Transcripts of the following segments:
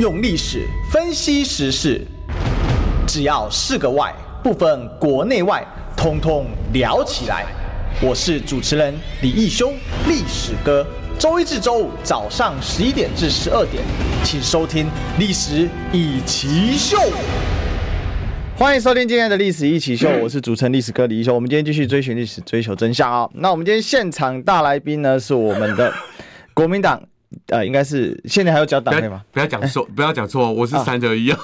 用历史分析时事，只要是个“外”，不分国内外，通通聊起来。我是主持人李义兄，历史哥。周一至周五早上十一点至十二点，请收听《历史一奇秀》。欢迎收听今天的《历史一起秀》，我是主持人历史哥李义修。我们今天继续追寻历史，追求真相啊！那我们今天现场大来宾呢，是我们的国民党。呃，应该是现在还要叫党内吗？不要讲错，不要讲错，我是三者一啊。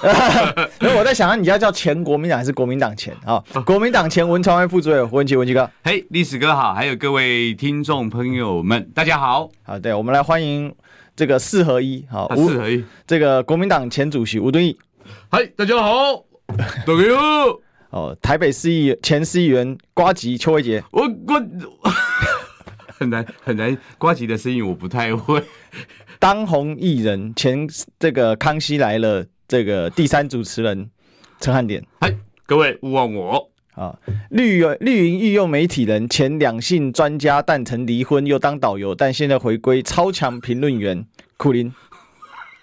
因为 我在想，你要叫前国民党还是国民党前啊？国民党前文传会副主委胡文琦，文琦哥。嘿，历史哥好，还有各位听众朋友们，大家好。好，对，我们来欢迎这个四合一，好，四合一，这个国民党前主席吴敦义。嗨，大家好，大家好。哦，台北市议前市议员瓜吉邱威杰。我我。很难很难，瓜吉的声音我不太会。当红艺人前这个康熙来了这个第三主持人陈汉典，嗨，各位勿忘我啊！绿绿营御用媒体人前两性专家，但曾离婚又当导游，但现在回归超强评论员苦林。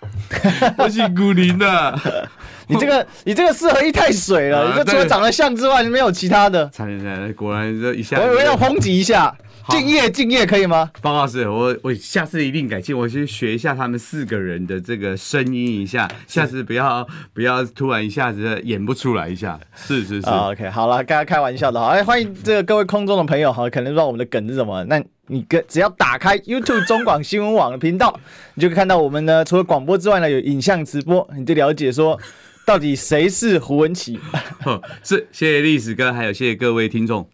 我是苦苓的，你这个你这个四合一太水了，啊、你就除了长得像之外，没有其他的。惨惨，果然这一下，我我要抨击一下。敬业敬业可以吗？方老师，我我下次一定改进，我去学一下他们四个人的这个声音一下，下次不要不要突然一下子演不出来一下。是是是。Oh, OK，好了，刚刚开玩笑的哈。哎，欢迎这个各位空中的朋友哈，可能不知道我们的梗是什么？那你跟只要打开 YouTube 中广新闻网的频道，你就可以看到我们呢，除了广播之外呢，有影像直播，你就了解说到底谁是胡文琪。是，谢谢历史哥，还有谢谢各位听众。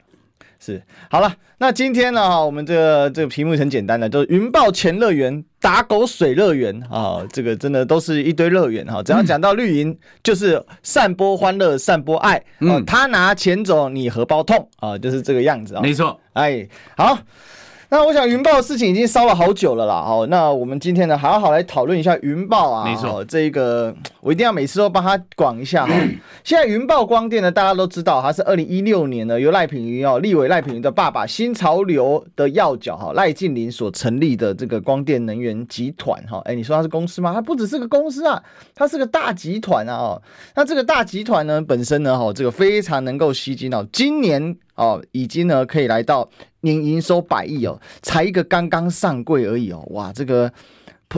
是，好了，那今天呢，哈，我们这个这个题目很简单的，就是云豹前乐园、打狗水乐园啊，这个真的都是一堆乐园哈。只要讲到绿营，就是散播欢乐、散播爱，嗯，他拿钱走，你荷包痛啊，就是这个样子啊。没错，哎，好。那我想云豹的事情已经烧了好久了啦，哦，那我们今天呢，好好来讨论一下云豹啊，没错，这个我一定要每次都帮他广一下哈。现在云豹光电呢，大家都知道，它是二零一六年呢由赖品妤哦，立委赖品妤的爸爸新潮流的要角哈赖静林所成立的这个光电能源集团哈，哎，你说它是公司吗？它不只是个公司啊，它是个大集团啊哦。那这个大集团呢本身呢哈，这个非常能够吸金哦，今年。哦，已经呢可以来到年营收百亿哦，才一个刚刚上柜而已哦，哇，这个。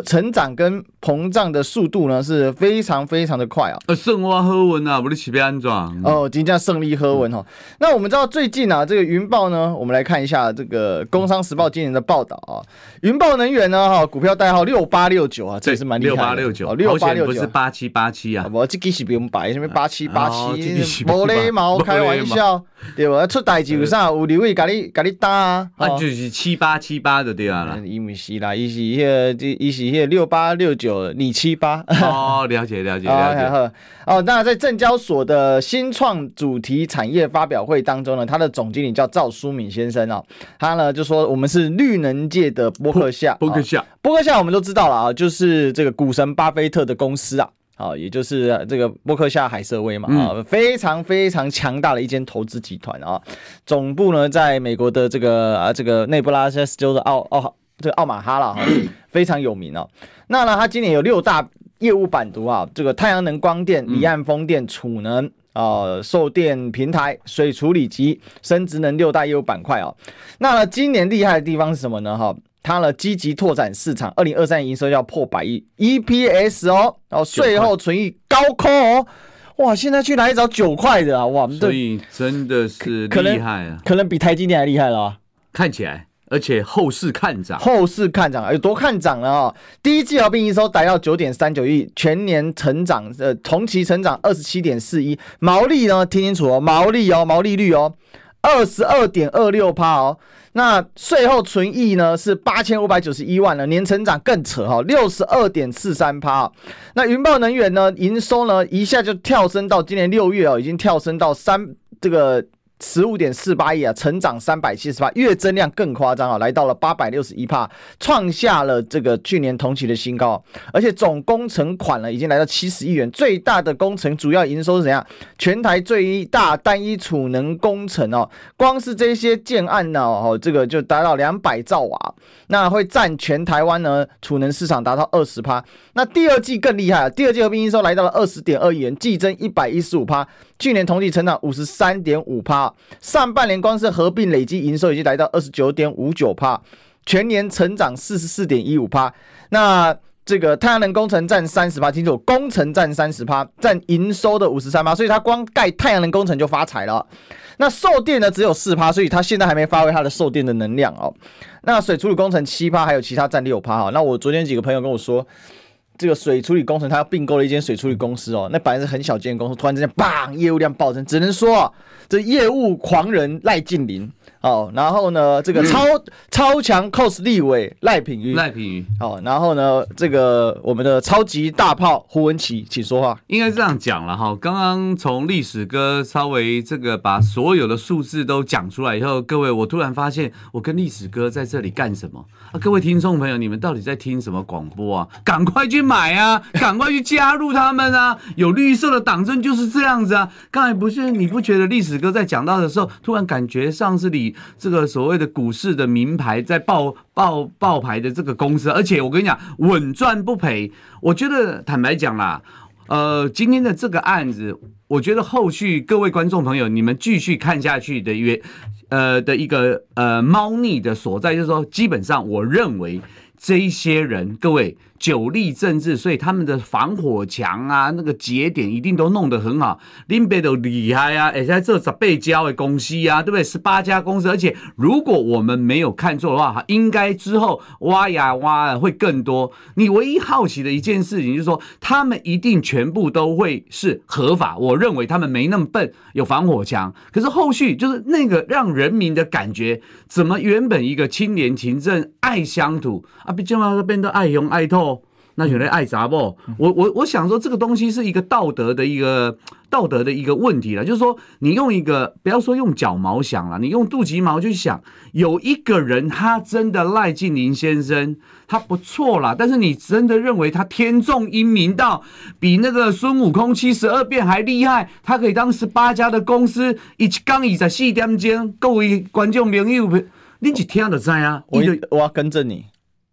成长跟膨胀的速度呢是非常非常的快啊！呃，胜花喝文啊，不是起别安装哦，今天胜利喝文哦。那我们知道最近啊，这个云豹呢，我们来看一下这个《工商时报》今年的报道啊。云豹能源呢，哈，股票代号六八六九啊，这也是蛮厉害的。六八六九，六八六九不是八七八七啊？我这其实不用白，什么八七八七，毛嘞毛，开玩笑，对吧？出代志有啥？有两位给你给你打啊？啊，就是七八七八的对啊。伊不是啦，伊是迄个，伊是。六八六九，你七八哦，了解了解了解。哦，那在证交所的新创主题产业发表会当中呢，他的总经理叫赵书敏先生哦，他呢就说我们是绿能界的波克夏，波克夏，波克夏我们都知道了啊，就是这个股神巴菲特的公司啊，啊，也就是这个波克夏海瑟威嘛啊，非常非常强大的一间投资集团啊，总部呢在美国的这个啊这个内布拉斯州的奥奥。这个奥马哈了哈，非常有名哦。那呢，它今年有六大业务版图啊，这个太阳能光电、离岸风电、储能啊、呃、售电平台、水处理及生殖能六大业务板块哦。那呢，今年厉害的地方是什么呢？哈，它呢积极拓展市场，二零二三营收要破百亿，EPS 哦，然后税后存益高空哦，哇，现在去哪里找九块的啊？哇，所以真的是厉害啊，可能比台积电还厉害了啊，看起来。而且后市看涨，后市看涨有多看涨了啊？第一季合并营收达到九点三九亿，全年成长呃同期成长二十七点四一，毛利呢听清楚哦，毛利哦，毛利率哦二十二点二六趴哦，那税后存益呢是八千五百九十一万了，年成长更扯哈，六十二点四三趴。那云豹能源呢营收呢一下就跳升到今年六月哦，已经跳升到三这个。十五点四八亿啊，成长三百七十八，月增量更夸张啊，来到了八百六十一趴，创下了这个去年同期的新高。而且总工程款呢，已经来到七十亿元，最大的工程主要营收是怎样？全台最大单一储能工程哦，光是这些建案呢，哦，这个就达到两百兆瓦，那会占全台湾呢储能市场达到二十趴。那第二季更厉害啊，第二季合并营收来到了二十点二亿元，季增一百一十五趴，去年同期成长五十三点五趴。上半年光是合并累计营收已经来到二十九点五九趴，全年成长四十四点一五趴。那这个太阳能工程占三十趴，清楚，工程占三十趴，占营收的五十三趴，所以它光盖太阳能工程就发财了。那售电呢只有四趴，所以它现在还没发挥它的售电的能量哦。那水处理工程七趴，还有其他占六趴哈。那我昨天几个朋友跟我说。这个水处理工程，他要并购了一间水处理公司哦，那本来是很小间公司，突然之间，砰，业务量暴增，只能说这业务狂人赖静林。哦，然后呢，这个超、嗯、超强 cos 立委赖品妤，赖品妤。哦，然后呢，这个我们的超级大炮胡文琪，请说话。应该这样讲了哈，刚刚从历史哥稍微这个把所有的数字都讲出来以后，各位，我突然发现我跟历史哥在这里干什么啊？各位听众朋友，你们到底在听什么广播啊？赶快去买啊！赶快去加入他们啊！有绿色的党证就是这样子啊！刚才不是你不觉得历史哥在讲到的时候，突然感觉上是你。这个所谓的股市的名牌在报报报牌的这个公司，而且我跟你讲，稳赚不赔。我觉得坦白讲啦，呃，今天的这个案子，我觉得后续各位观众朋友，你们继续看下去的原呃的一个呃猫腻的所在，就是说，基本上我认为这一些人，各位。久立政治，所以他们的防火墙啊，那个节点一定都弄得很好。林北都厉害啊，而且这十八家的公司啊，对不对？十八家公司，而且如果我们没有看错的话，应该之后挖呀挖会更多。你唯一好奇的一件事情就是说，他们一定全部都会是合法。我认为他们没那么笨，有防火墙。可是后续就是那个让人民的感觉，怎么原本一个清廉勤政、爱乡土啊，毕竟嘛变得爱红爱透。那有人爱砸不？我我我想说，这个东西是一个道德的一个道德的一个问题了。就是说，你用一个不要说用脚毛想了，你用肚脐毛去想，有一个人他真的赖劲霖先生，他不错啦。但是你真的认为他天纵英明到比那个孙悟空七十二变还厉害？他可以当十八家的公司一刚一在四点钟，各位观众朋友，你一听就知啊。我我要更正你，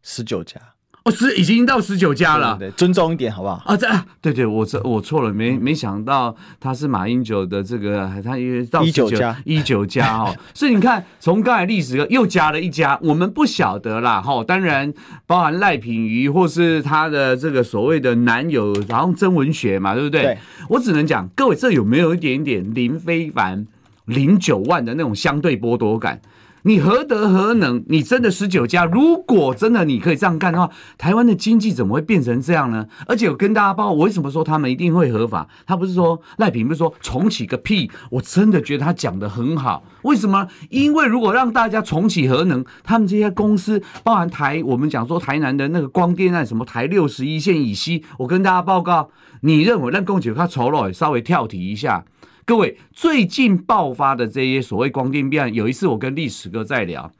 十九家。十已经到十九家了，对，对，尊重一点好不好？啊，这对对，我这我错了，没没想到他是马英九的这个，他因为到一九家，一九家哦，所以你看，从刚才历史又加了一家，我们不晓得啦哈。当然，包含赖品妤或是他的这个所谓的男友，然后曾文学嘛，对不对？对，我只能讲，各位这有没有一点点林非凡零九万的那种相对剥夺感？你何德何能？你真的十九家？如果真的你可以这样干的话，台湾的经济怎么会变成这样呢？而且我跟大家报，我为什么说他们一定会合法？他不是说赖品，不是说重启个屁？我真的觉得他讲的很好。为什么？因为如果让大家重启核能，他们这些公司，包含台，我们讲说台南的那个光电啊，什么台六十一线以西，我跟大家报告，你认为让供给他酬劳稍微跳题一下。各位，最近爆发的这些所谓光电弊案，有一次我跟历史哥在聊。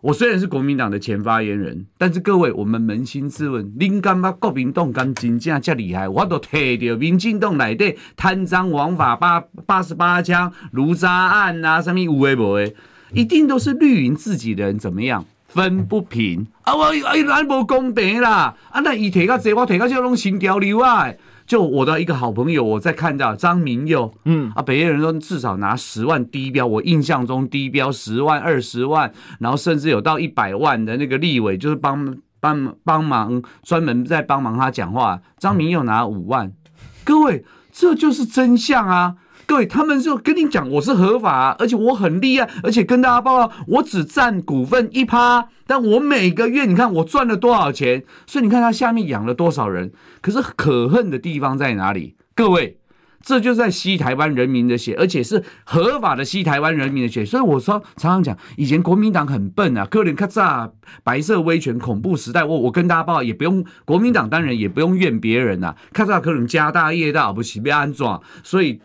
我虽然是国民党的前发言人，但是各位，我们扪心自问，您干嘛国民党敢真正这厉害？我都提到民进党内底贪赃枉法八八十八枪卢渣案啊，什么有的没的，一定都是绿营自己人怎么样分不平啊？我哎，咱无公平啦！啊，那伊提较济，我提较少，拢新交流啊。就我的一个好朋友，我在看到张明佑，嗯啊，北京人说至少拿十万低标，我印象中低标十万、二十万，然后甚至有到一百万的那个立委，就是帮帮帮忙专门在帮忙他讲话。张明佑拿五万，各位，这就是真相啊！各位，他们就跟你讲，我是合法，而且我很厉害，而且跟大家报告，我只占股份一趴，但我每个月你看我赚了多少钱，所以你看他下面养了多少人。可是可恨的地方在哪里？各位，这就在吸台湾人民的血，而且是合法的吸台湾人民的血。所以我说常常讲，以前国民党很笨啊，可能卡扎白色威权恐怖时代，我我跟大家报，也不用国民党当然也不用怨别人呐、啊，卡扎可能家大业大，不是被安装，所以。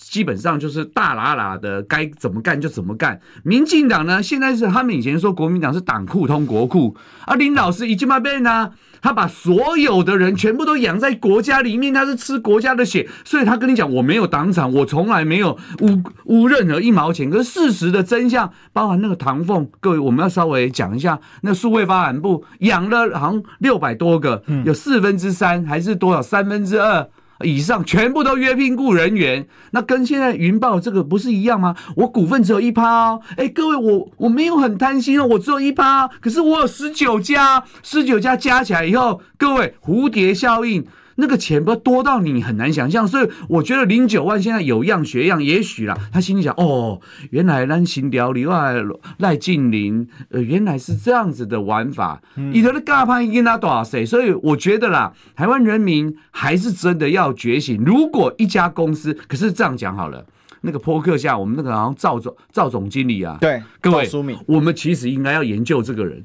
基本上就是大喇喇的，该怎么干就怎么干。民进党呢，现在是他们以前说国民党是党库通国库，而林老师已经嘛变呢。他把所有的人全部都养在国家里面，他是吃国家的血，所以他跟你讲，我没有党产，我从来没有污污任何一毛钱。可是事实的真相，包含那个唐凤，各位我们要稍微讲一下，那数位发展部养了好像六百多个，有四分之三还是多少三分之二。以上全部都约聘雇人员，那跟现在云豹这个不是一样吗？我股份只有一趴哦，哎，各位我我没有很贪心哦，我只有一趴，可是我有十九家，十九家加起来以后，各位蝴蝶效应。那个钱不多到你很难想象，所以我觉得零九万现在有样学样，也许啦，他心里想哦，原来咱新条里外赖静玲，呃，原来是这样子的玩法，你的尬潘跟他多少岁？所以我觉得啦，台湾人民还是真的要觉醒。如果一家公司，可是这样讲好了，那个扑克下，我们那个好像赵总赵总经理啊，对，各位，我们其实应该要研究这个人。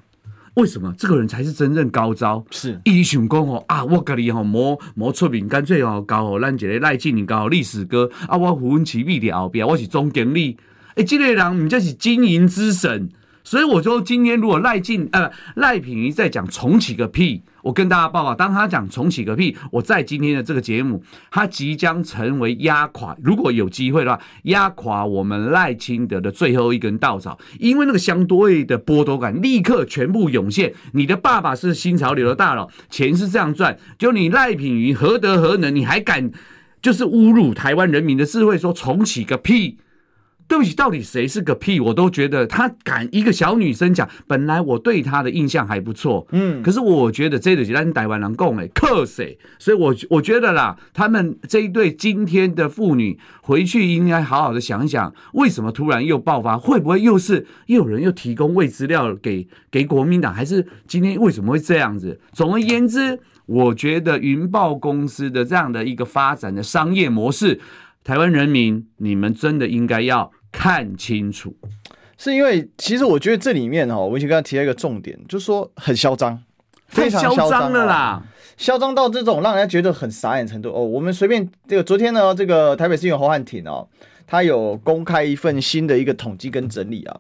为什么这个人才是真正高招？是伊想讲哦啊！我跟你吼磨磨出名，干脆哦搞吼咱这个赖静，搞好历史哥啊！我胡文奇秘的后边，我是总经理。哎，这个人毋则是经营之神。所以我说，今天如果赖进呃赖品妤在讲重启个屁，我跟大家报告，当他讲重启个屁，我在今天的这个节目，他即将成为压垮，如果有机会的话，压垮我们赖清德的最后一根稻草，因为那个相对的剥夺感立刻全部涌现。你的爸爸是新潮流的大佬，钱是这样赚，就你赖品妤何德何能，你还敢就是侮辱台湾人民的智慧，说重启个屁？对不起，到底谁是个屁？我都觉得他敢一个小女生讲，本来我对他的印象还不错，嗯，可是我觉得这个是咱台湾人讲的，克谁？所以我，我我觉得啦，他们这一对今天的妇女回去应该好好的想一想，为什么突然又爆发？会不会又是又有人又提供未资料给给国民党？还是今天为什么会这样子？总而言之，我觉得云豹公司的这样的一个发展的商业模式。台湾人民，你们真的应该要看清楚，是因为其实我觉得这里面哦，我已经刚才提了一个重点，就是说很嚣张，非常嚣张了啦，嚣张到这种让人家觉得很傻眼程度哦。我们随便这个昨天呢，这个台北市议员侯汉廷哦，他有公开一份新的一个统计跟整理啊，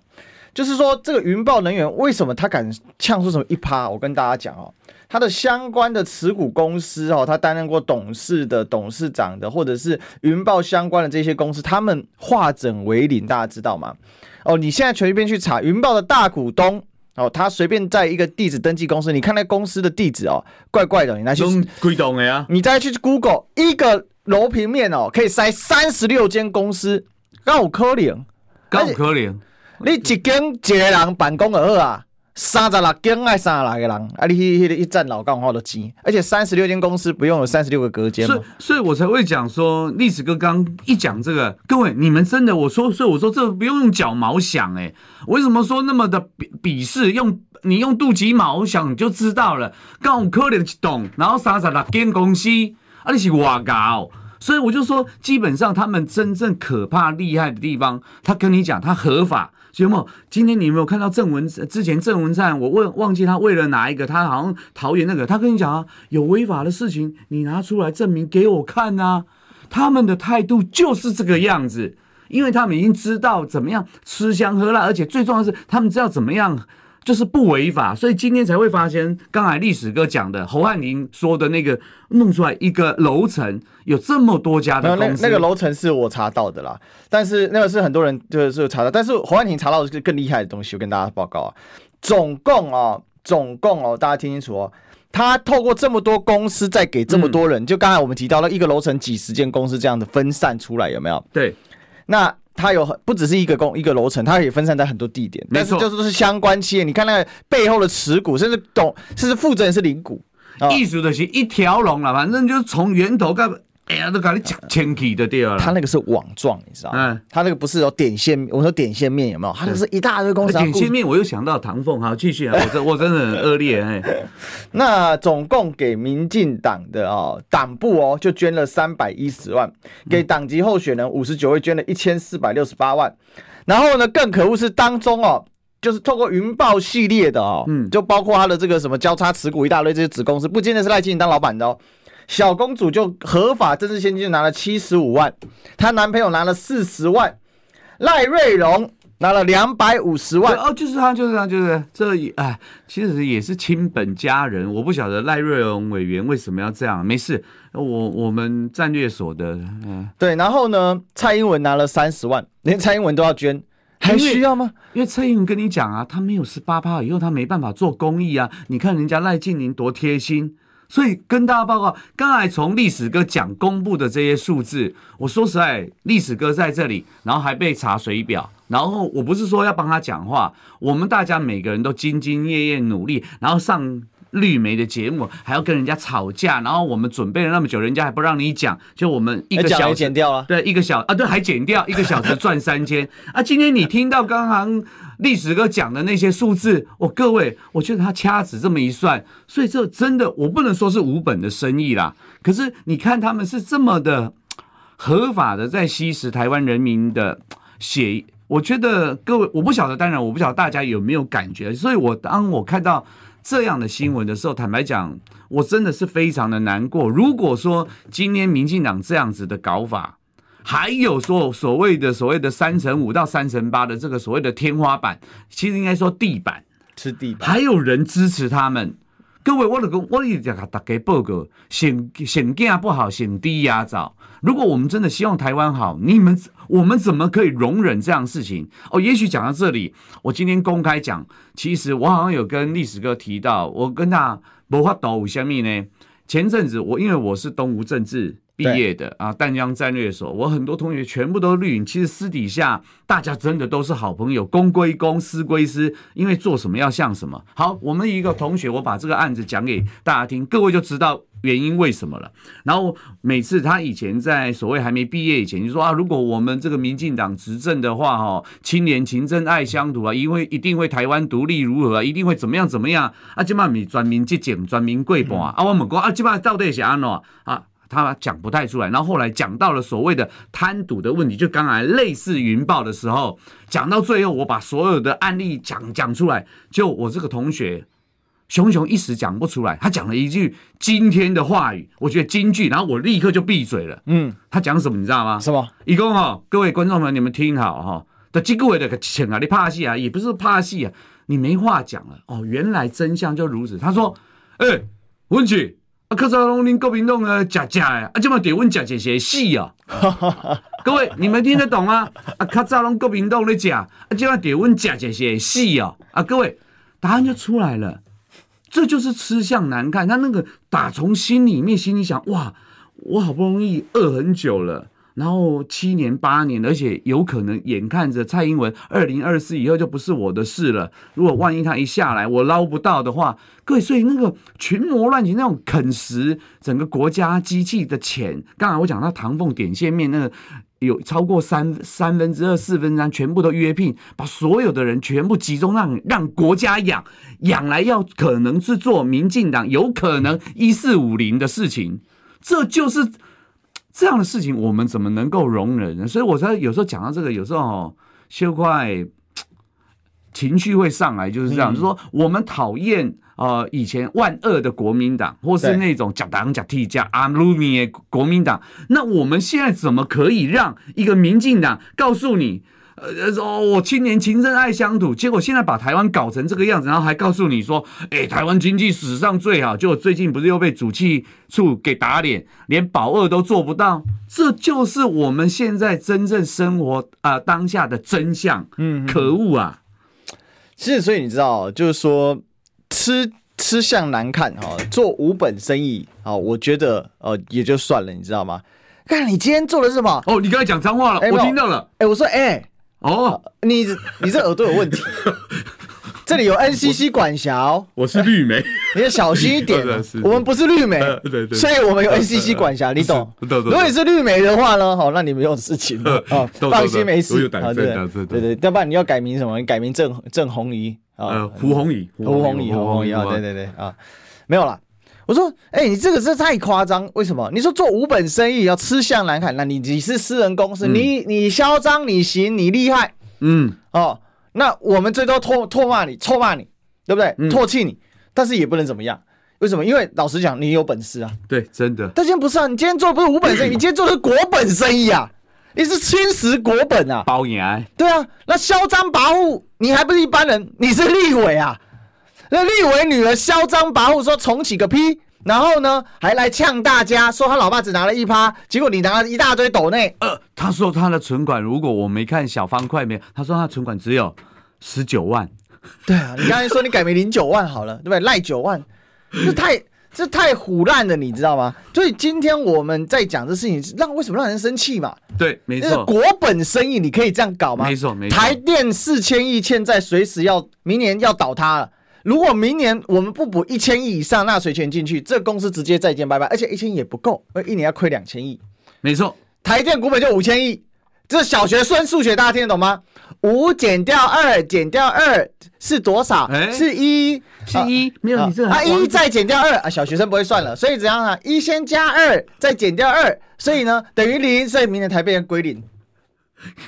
就是说这个云豹能源为什么他敢呛出什么一趴？我跟大家讲哦。他的相关的持股公司哦，他担任过董事的、董事长的，或者是云豹相关的这些公司，他们化整为零，大家知道吗？哦，你现在随便去查云豹的大股东哦，他随便在一个地址登记公司，你看那公司的地址哦，怪怪的，你拿去归档的呀，你再去 Google 一个楼平面哦，可以塞三十六间公司，刚有可能，刚有可能，你一间一个人办公而已啊。三十六间爱三十六个人，啊，你去去一站老干话都挤，而且三十六间公司不用有三十六个隔间，所以所以我才会讲说，历史哥刚一讲这个，各位你们真的我说，所以我说这不用用脚毛想诶、为什么说那么的鄙鄙视？用你用肚脐毛想就知道了，刚我可能懂，然后三十六间公司，啊，你是哇搞，所以我就说，基本上他们真正可怕厉害的地方，他跟你讲他合法。节目，今天你有没有看到郑文之前郑文灿？我问忘记他为了哪一个，他好像桃园那个，他跟你讲啊，有违法的事情，你拿出来证明给我看啊。他们的态度就是这个样子，因为他们已经知道怎么样吃香喝辣，而且最重要的是，他们知道怎么样。就是不违法，所以今天才会发现，刚才历史哥讲的侯汉廷说的那个弄出来一个楼层有这么多家的公司，那那个楼层是我查到的啦，但是那个是很多人就是查到，但是侯汉廷查到的是更厉害的东西，我跟大家报告啊，总共哦，总共哦，大家听清楚哦，他透过这么多公司在给这么多人，嗯、就刚才我们提到了一个楼层几十间公司这样的分散出来，有没有？对，那。它有很不只是一个公一个楼层，它可以分散在很多地点，但是就是都是相关企业。你看那个背后的持股，甚至董，甚至负责人是零股，艺术的是一条龙了，反正就是从源头干。哎呀，都搞你的。他那个是网状，你知道吗？嗯，他那个不是有点线，我说点线面有没有？他就是一大堆公司。点线面，我又想到唐凤，好继续啊！我真 我真的很恶劣哎。那总共给民进党的哦党部哦就捐了三百一十万，给党籍候选人五十九位捐了一千四百六十八万。然后呢，更可恶是当中哦，就是透过云豹系列的哦，嗯，就包括他的这个什么交叉持股一大堆这些子公司，不见得是赖清德当老板的哦。小公主就合法政治献金就拿了七十五万，她男朋友拿了四十万，赖瑞荣拿了两百五十万。哦，就是他，就是他，就是这哎，其实也是亲本家人。我不晓得赖瑞荣委员为什么要这样，没事，我我们战略所的，嗯，对。然后呢，蔡英文拿了三十万，连蔡英文都要捐。还需要吗？因为蔡英文跟你讲啊，他没有十八趴以后，他没办法做公益啊。你看人家赖静玲多贴心，所以跟大家报告，刚才从历史哥讲公布的这些数字，我说实在，历史哥在这里，然后还被查水表，然后我不是说要帮他讲话，我们大家每个人都兢兢业业努力，然后上。绿媒的节目还要跟人家吵架，然后我们准备了那么久，人家还不让你讲，就我们一个小时剪掉了，对，一个小啊，对，还剪掉一个小时赚三千啊！今天你听到刚刚历史哥讲的那些数字，我、各位，我觉得他掐指这么一算，所以这真的我不能说是无本的生意啦。可是你看他们是这么的合法的在吸食台湾人民的血，我觉得各位我不晓得，当然我不晓得大家有没有感觉，所以我当我看到。这样的新闻的时候，坦白讲，我真的是非常的难过。如果说今天民进党这样子的搞法，还有说所谓的所谓的三乘五到三乘八的这个所谓的天花板，其实应该说地板，是地板，还有人支持他们。各位，我的我一直给大家报告，选选价不好，选低压早。如果我们真的希望台湾好，你们我们怎么可以容忍这样的事情？哦，也许讲到这里，我今天公开讲，其实我好像有跟历史哥提到，我跟他无法度有虾米呢？前阵子我因为我是东吴政治。毕业的啊，淡江战略所，我很多同学全部都绿营。其实私底下大家真的都是好朋友，公归公，私归私，因为做什么要像什么。好，我们一个同学，我把这个案子讲给大家听，各位就知道原因为什么了。然后每次他以前在所谓还没毕业以前，就说啊，如果我们这个民进党执政的话，哈，青年勤政爱乡土啊，因为一定会台湾独立如何啊，一定会怎么样怎么样啊，这嘛咪专民节俭，专民贵半啊，我们讲啊，这嘛到底是安怎啊？他讲不太出来，然后后来讲到了所谓的贪赌的问题，就刚才类似云豹的时候，讲到最后，我把所有的案例讲讲出来，就我这个同学熊熊一时讲不出来，他讲了一句今天的话语，我觉得金句，然后我立刻就闭嘴了。嗯，他讲什么你知道吗？什么？一共哈，各位观众朋友，你们听好哈，的这个位的请啊，你怕戏啊，也不是怕戏啊，你没话讲了哦，原来真相就如此。他说，哎、欸，文曲。啊，较早拢恁国民党啊，假假呀，啊，这么得问假假些戏啊？各位，你们听得懂吗？啊，卡扎龙国民党咧假，啊，这么得问假假些戏啊？啊，各位，答案就出来了，这就是吃相难看。他那个打从心里面心里想，哇，我好不容易饿很久了。然后七年八年，而且有可能眼看着蔡英文二零二四以后就不是我的事了。如果万一他一下来，我捞不到的话，各位，所以那个群魔乱舞，那种啃食整个国家机器的钱，刚才我讲到唐凤点线面，那个有超过三三分之二、四分之三全部都约聘，把所有的人全部集中让让国家养养来，要可能是做民进党有可能一四五零的事情，这就是。这样的事情我们怎么能够容忍呢？所以我才有时候讲到这个，有时候哦，秀块情绪会上来，就是这样，嗯、就是说我们讨厌呃以前万恶的国民党，或是那种假党假替假阿鲁米的国民党，那我们现在怎么可以让一个民进党告诉你？呃，说我青年情深爱乡土，结果现在把台湾搞成这个样子，然后还告诉你说，哎，台湾经济史上最好，结果最近不是又被主计处给打脸，连保二都做不到，这就是我们现在真正生活啊、呃、当下的真相。嗯，可恶啊！其实，所以你知道，就是说吃吃相难看哈，做无本生意啊，我觉得呃也就算了，你知道吗？看你今天做的是什么？哦，你刚才讲脏话了，欸、我听到了。哎、欸，我说哎。欸哦，你你这耳朵有问题，这里有 NCC 管辖，我是绿媒，你要小心一点。我们不是绿媒，对对，所以我们有 NCC 管辖，你懂？懂。如果你是绿媒的话呢，好，那你没有事情啊，放心没事。对对对，要不然你要改名什么？你改名郑郑红怡啊，胡红怡，胡红怡，胡红怡啊，对对对啊，没有了。我说，哎、欸，你这个是太夸张，为什么？你说做无本生意要吃相难看，那你你是私人公司，嗯、你你嚣张，你行，你厉害，嗯，哦，那我们最多唾唾骂你，臭骂你，对不对？唾弃、嗯、你，但是也不能怎么样，为什么？因为老实讲，你有本事啊。对，真的。但今天不是啊，你今天做的不是无本生意，你今天做的是国本生意啊！你是侵蚀国本啊！包养。对啊，那嚣张跋扈，你还不是一般人，你是立委啊！那立委女儿嚣张跋扈说重启个屁，然后呢还来呛大家说他老爸只拿了一趴，结果你拿了一大堆斗内。呃，他说他的存款，如果我没看小方块没有，他说他存款只有十九万。对啊，你刚才说你改名零九万好了，对不对？赖九万，这太这太虎烂了，你知道吗？所以今天我们在讲这事情，让为什么让人生气嘛？对，没错。国本生意你可以这样搞吗？没错，没错。台电四千亿欠债，随时要明年要倒塌了。如果明年我们不补一千亿以上纳税钱进去，这公司直接再见拜拜，而且一千亿也不够，而一年要亏两千亿。没错，台电股本就五千亿。这小学算数学，大家听得懂吗？五减掉二减掉二是多少？欸、是一，是一。没有你这啊，一再减掉二啊，小学生不会算了，所以怎样啊？一先加二，再减掉二，所以呢等于零，所以明年台变归零，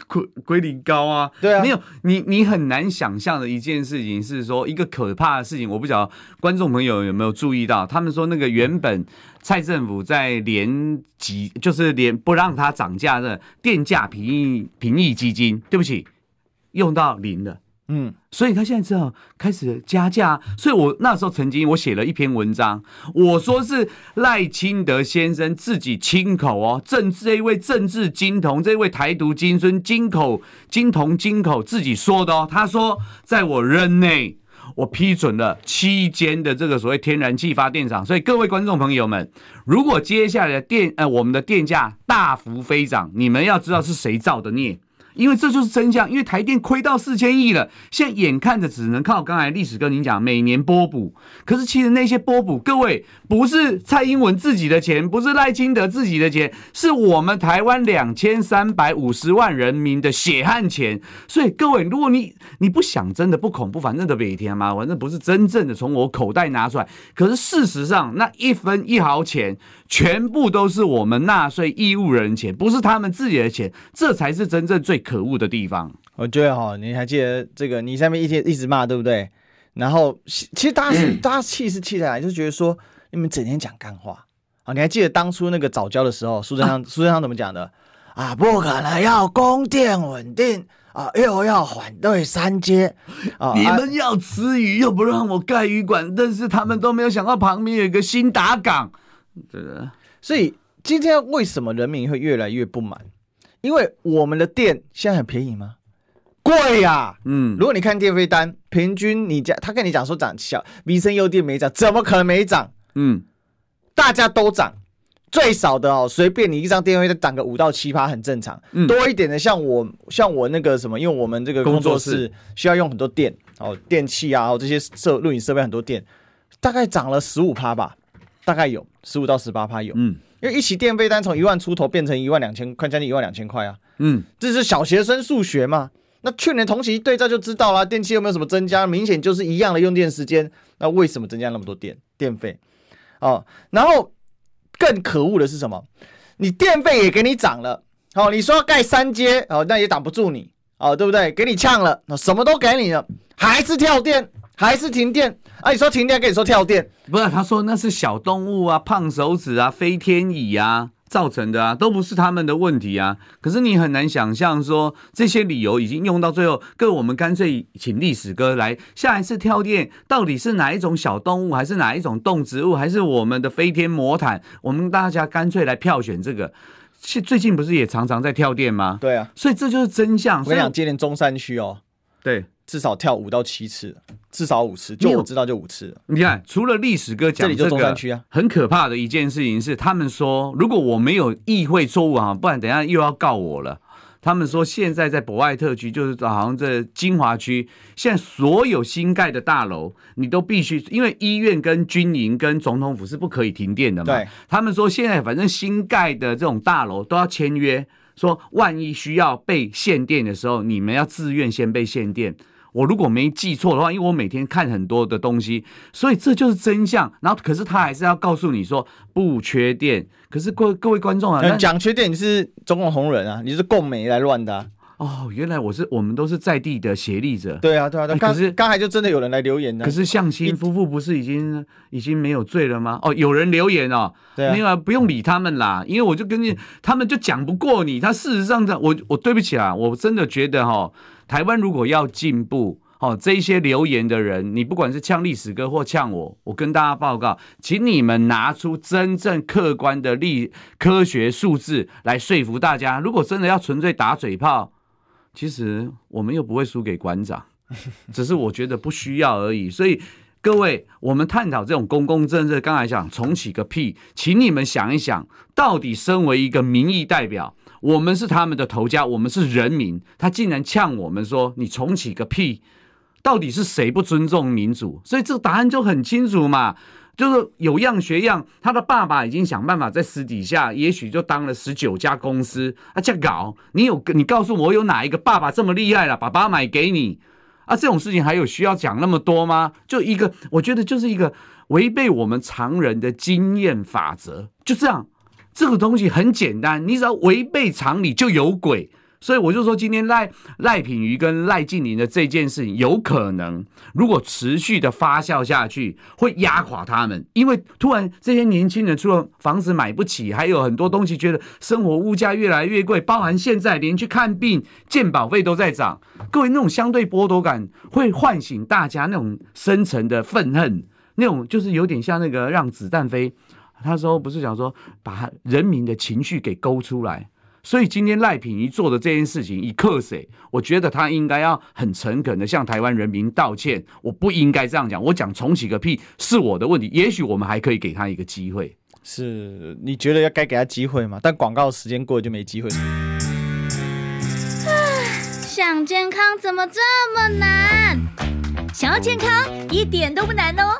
归归零高啊？对啊，没有你你很难想象的一件事情是说一个可怕的事情，我不晓得观众朋友有没有注意到，他们说那个原本。蔡政府在连几就是连不让它涨价的电价平抑平抑基金，对不起，用到零了，嗯，所以他现在只好开始加价。所以我那时候曾经我写了一篇文章，我说是赖清德先生自己亲口哦，政治这一位政治金童，这一位台独金孙，金口金童金口自己说的哦，他说在我任内。我批准了七间的这个所谓天然气发电厂，所以各位观众朋友们，如果接下来的电呃我们的电价大幅飞涨，你们要知道是谁造的孽。因为这就是真相，因为台电亏到四千亿了，现在眼看着只能靠刚才历史跟您讲每年拨补，可是其实那些拨补，各位不是蔡英文自己的钱，不是赖清德自己的钱，是我们台湾两千三百五十万人民的血汗钱。所以各位，如果你你不想真的不恐怖，反正都每天嘛，反正不是真正的从我口袋拿出来，可是事实上那一分一毫钱。全部都是我们纳税义务人钱，不是他们自己的钱，这才是真正最可恶的地方。我觉得哈，你还记得这个？你下面一天一直骂，对不对？然后其实大家是、嗯、大家气是气的来，就觉得说你们整天讲干话啊！你还记得当初那个早教的时候，苏贞昌苏贞昌怎么讲的啊？不可能要供电稳定啊，又要反对三阶啊！你们要吃鱼又不让我盖鱼馆，但是他们都没有想到旁边有一个新达港。对的，所以今天为什么人民会越来越不满？因为我们的电现在很便宜吗？贵呀、啊！嗯，如果你看电费单，平均你家他跟你讲说涨小，民生用电没涨，怎么可能没涨？嗯，大家都涨，最少的哦，随便你一张电费单涨个五到七趴很正常。嗯，多一点的像我像我那个什么，因为我们这个工作室需要用很多电哦，电器啊，哦这些设录影设备很多电，大概涨了十五趴吧。大概有十五到十八趴有，嗯，因为一起电费单从一万出头变成一万两千，块将近一万两千块啊，嗯，这是小学生数学嘛？那去年同期一对照就知道了，电器有没有什么增加？明显就是一样的用电时间，那为什么增加那么多电电费？哦，然后更可恶的是什么？你电费也给你涨了，哦，你说要盖三阶，哦，那也挡不住你，哦，对不对？给你呛了，那什么都给你了，还是跳电。还是停电啊？你说停电，跟你说跳电，不是？他说那是小动物啊，胖手指啊，飞天蚁啊造成的啊，都不是他们的问题啊。可是你很难想象说这些理由已经用到最后，各位我们干脆请历史哥来，下一次跳电到底是哪一种小动物，还是哪一种动植物，还是我们的飞天魔毯？我们大家干脆来票选这个。最近不是也常常在跳电吗？对啊，所以这就是真相。我想今年中山区哦，对。至少跳五到七次，至少五次，就我知道就五次。你看，除了历史哥讲这里就中山区啊，很可怕的一件事情是，他们说如果我没有议会错误啊，不然等下又要告我了。他们说现在在博爱特区，就是好像在金华区，现在所有新盖的大楼，你都必须因为医院跟军营跟总统府是不可以停电的嘛。对，他们说现在反正新盖的这种大楼都要签约，说万一需要被限电的时候，你们要自愿先被限电。我如果没记错的话，因为我每天看很多的东西，所以这就是真相。然后，可是他还是要告诉你说不缺电。可是各各位观众啊，讲缺电你是中共红人啊，你是共媒来乱的啊。哦，原来我是我们都是在地的协力者。对啊，对啊，对。可是刚才就真的有人来留言呢。可是向心夫妇不是已经已经没有罪了吗？哦，有人留言哦，对啊，没有啊，不用理他们啦，因为我就跟你，他们就讲不过你。他事实上的，我我对不起啊，我真的觉得哈，台湾如果要进步。好，这些留言的人，你不管是呛历史哥或呛我，我跟大家报告，请你们拿出真正客观的历科学数字来说服大家。如果真的要纯粹打嘴炮，其实我们又不会输给馆长，只是我觉得不需要而已。所以各位，我们探讨这种公共政策，刚才讲重启个屁，请你们想一想，到底身为一个民意代表，我们是他们的头家，我们是人民，他竟然呛我们说你重启个屁。到底是谁不尊重民主？所以这个答案就很清楚嘛，就是有样学样。他的爸爸已经想办法在私底下，也许就当了十九家公司啊，这样搞。你有你告诉我，有哪一个爸爸这么厉害了？爸爸买给你啊，这种事情还有需要讲那么多吗？就一个，我觉得就是一个违背我们常人的经验法则，就这样。这个东西很简单，你只要违背常理就有鬼。所以我就说，今天赖赖品瑜跟赖静玲的这件事情，有可能如果持续的发酵下去，会压垮他们。因为突然这些年轻人除了房子买不起，还有很多东西觉得生活物价越来越贵，包含现在连去看病健保费都在涨。各位那种相对剥夺感，会唤醒大家那种深层的愤恨，那种就是有点像那个让子弹飞。他说不是讲说把人民的情绪给勾出来。所以今天赖品妤做的这件事情，以克谁？我觉得他应该要很诚恳的向台湾人民道歉。我不应该这样讲，我讲重启个屁是我的问题。也许我们还可以给他一个机会。是你觉得要该给他机会吗？但广告时间过了就没机会。想健康怎么这么难？想要健康一点都不难哦！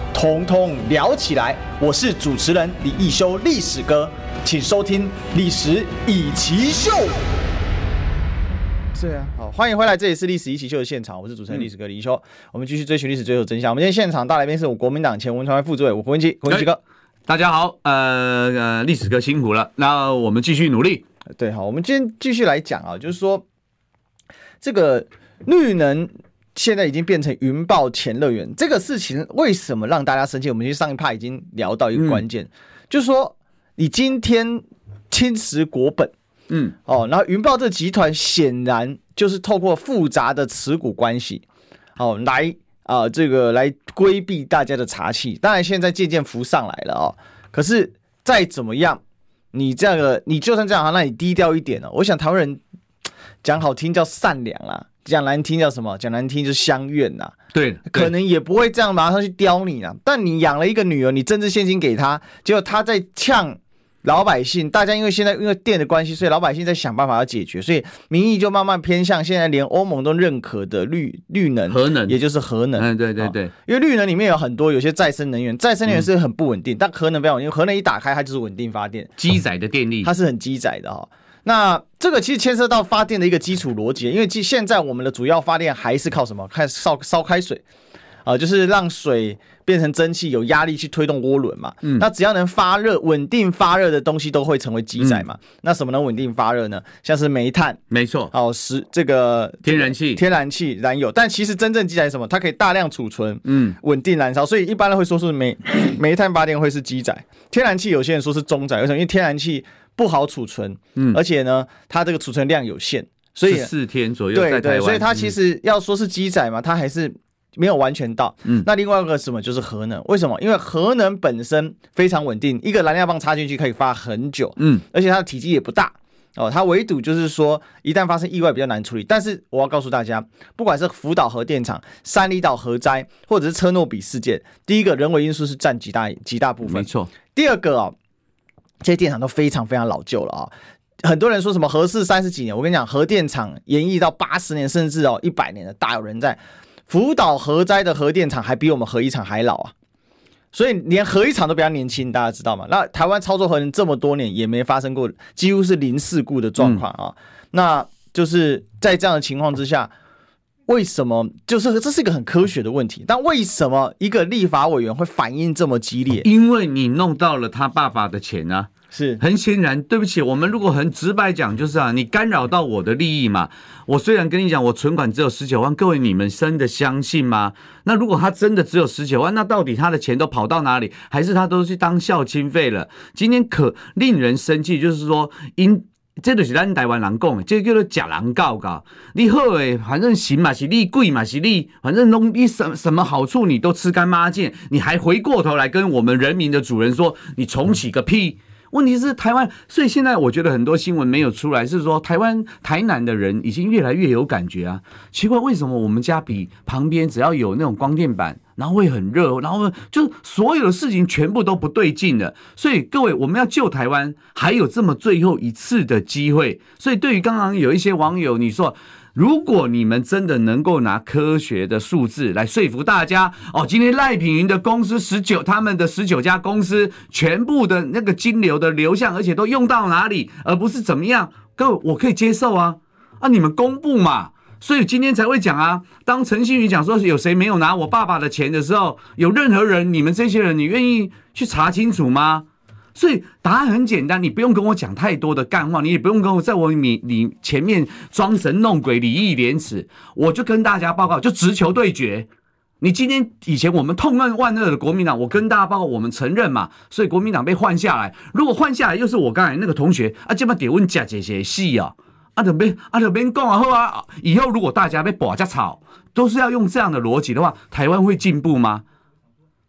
统统聊起来。我是主持人李一修，历史哥，请收听《历史以奇秀》。对啊，好，欢迎回来，这里是历史一起秀的现场，我是主持人历史哥李一修，嗯、我们继续追寻历史，追求真相。我们今天现场大来宾是我国民党前文传会副主委吴国文基，国文基哥，大家好，呃呃，历史哥辛苦了，那我们继续努力。对，好，我们今天继续来讲啊，就是说这个绿能现在已经变成云豹前乐园，这个事情为什么让大家生气？我们其实上一趴已经聊到一个关键，嗯、就是说你今天侵蚀国本。嗯，哦，然后云豹这集团显然就是透过复杂的持股关系，哦，来啊、呃，这个来规避大家的查气。当然，现在渐渐浮上来了哦。可是再怎么样，你这个你就算这样，那你低调一点哦。我想台湾人讲好听叫善良啊，讲难听叫什么？讲难听就是乡愿呐。对，可能也不会这样马上去刁你啊。但你养了一个女儿，你政治献金给她，结果她在呛。老百姓，大家因为现在因为电的关系，所以老百姓在想办法要解决，所以民意就慢慢偏向现在连欧盟都认可的绿绿能，核能，也就是核能。嗯，对对对，因为绿能里面有很多有些再生能源，再生能源是很不稳定，嗯、但核能比较稳定，核能一打开它就是稳定发电，机载的电力，它是很机载的哈。那这个其实牵涉到发电的一个基础逻辑，因为现在我们的主要发电还是靠什么？看烧烧开水。啊、呃，就是让水变成蒸汽，有压力去推动涡轮嘛。嗯，那只要能发热、稳定发热的东西都会成为机载嘛。嗯、那什么能稳定发热呢？像是煤炭，没错。哦，石这个天然气、天然气、燃油。但其实真正机载是什么？它可以大量储存，嗯，稳定燃烧。所以一般人会说是煤 煤炭发电会是机载，天然气有些人说是中载。为什么？因为天然气不好储存，嗯，而且呢，它这个储存量有限，所以四天左右。对对，所以它其实要说是机载嘛，它还是。没有完全到，嗯，那另外一个什么就是核能？为什么？因为核能本身非常稳定，一个燃料棒插进去可以发很久，嗯，而且它的体积也不大哦。它唯独就是说，一旦发生意外比较难处理。但是我要告诉大家，不管是福岛核电厂、三里岛核灾，或者是车诺比事件，第一个人为因素是占极大极大部分，没错。第二个哦，这些电厂都非常非常老旧了啊、哦。很多人说什么核四三十几年，我跟你讲，核电厂延役到八十年甚至哦一百年的大有人在。福岛核灾的核电厂还比我们核一厂还老啊，所以连核一厂都比较年轻，大家知道吗？那台湾操作核能这么多年也没发生过，几乎是零事故的状况啊。嗯、那就是在这样的情况之下，为什么就是这是一个很科学的问题？但为什么一个立法委员会反应这么激烈？因为你弄到了他爸爸的钱啊。是很显然，对不起，我们如果很直白讲，就是啊，你干扰到我的利益嘛。我虽然跟你讲，我存款只有十九万，各位你们真的相信吗？那如果他真的只有十九万，那到底他的钱都跑到哪里？还是他都去当孝亲费了？今天可令人生气，就是说，因这就是咱台湾人讲的，这叫做假人告告。你好诶，反正行嘛，是你贵嘛，是你，反正弄你什什么好处你都吃干抹净，你还回过头来跟我们人民的主人说，你重启个屁！问题是台湾，所以现在我觉得很多新闻没有出来，是说台湾台南的人已经越来越有感觉啊。奇怪，为什么我们家比旁边只要有那种光电板，然后会很热，然后就所有的事情全部都不对劲了。所以各位，我们要救台湾，还有这么最后一次的机会。所以对于刚刚有一些网友，你说。如果你们真的能够拿科学的数字来说服大家，哦，今天赖品妤的公司十九，他们的十九家公司全部的那个金流的流向，而且都用到哪里，而不是怎么样，各位我可以接受啊，啊，你们公布嘛，所以今天才会讲啊。当陈信宇讲说有谁没有拿我爸爸的钱的时候，有任何人，你们这些人，你愿意去查清楚吗？所以答案很简单，你不用跟我讲太多的干话，你也不用跟我在我你你前面装神弄鬼、礼义廉耻，我就跟大家报告，就直球对决。你今天以前我们痛恨万恶的国民党，我跟大家报告，我们承认嘛，所以国民党被换下来。如果换下来又是我刚才那个同学啊，这么点问假这些戏啊，啊这边啊这边讲啊好啊，以后如果大家被拔家草，都是要用这样的逻辑的话，台湾会进步吗？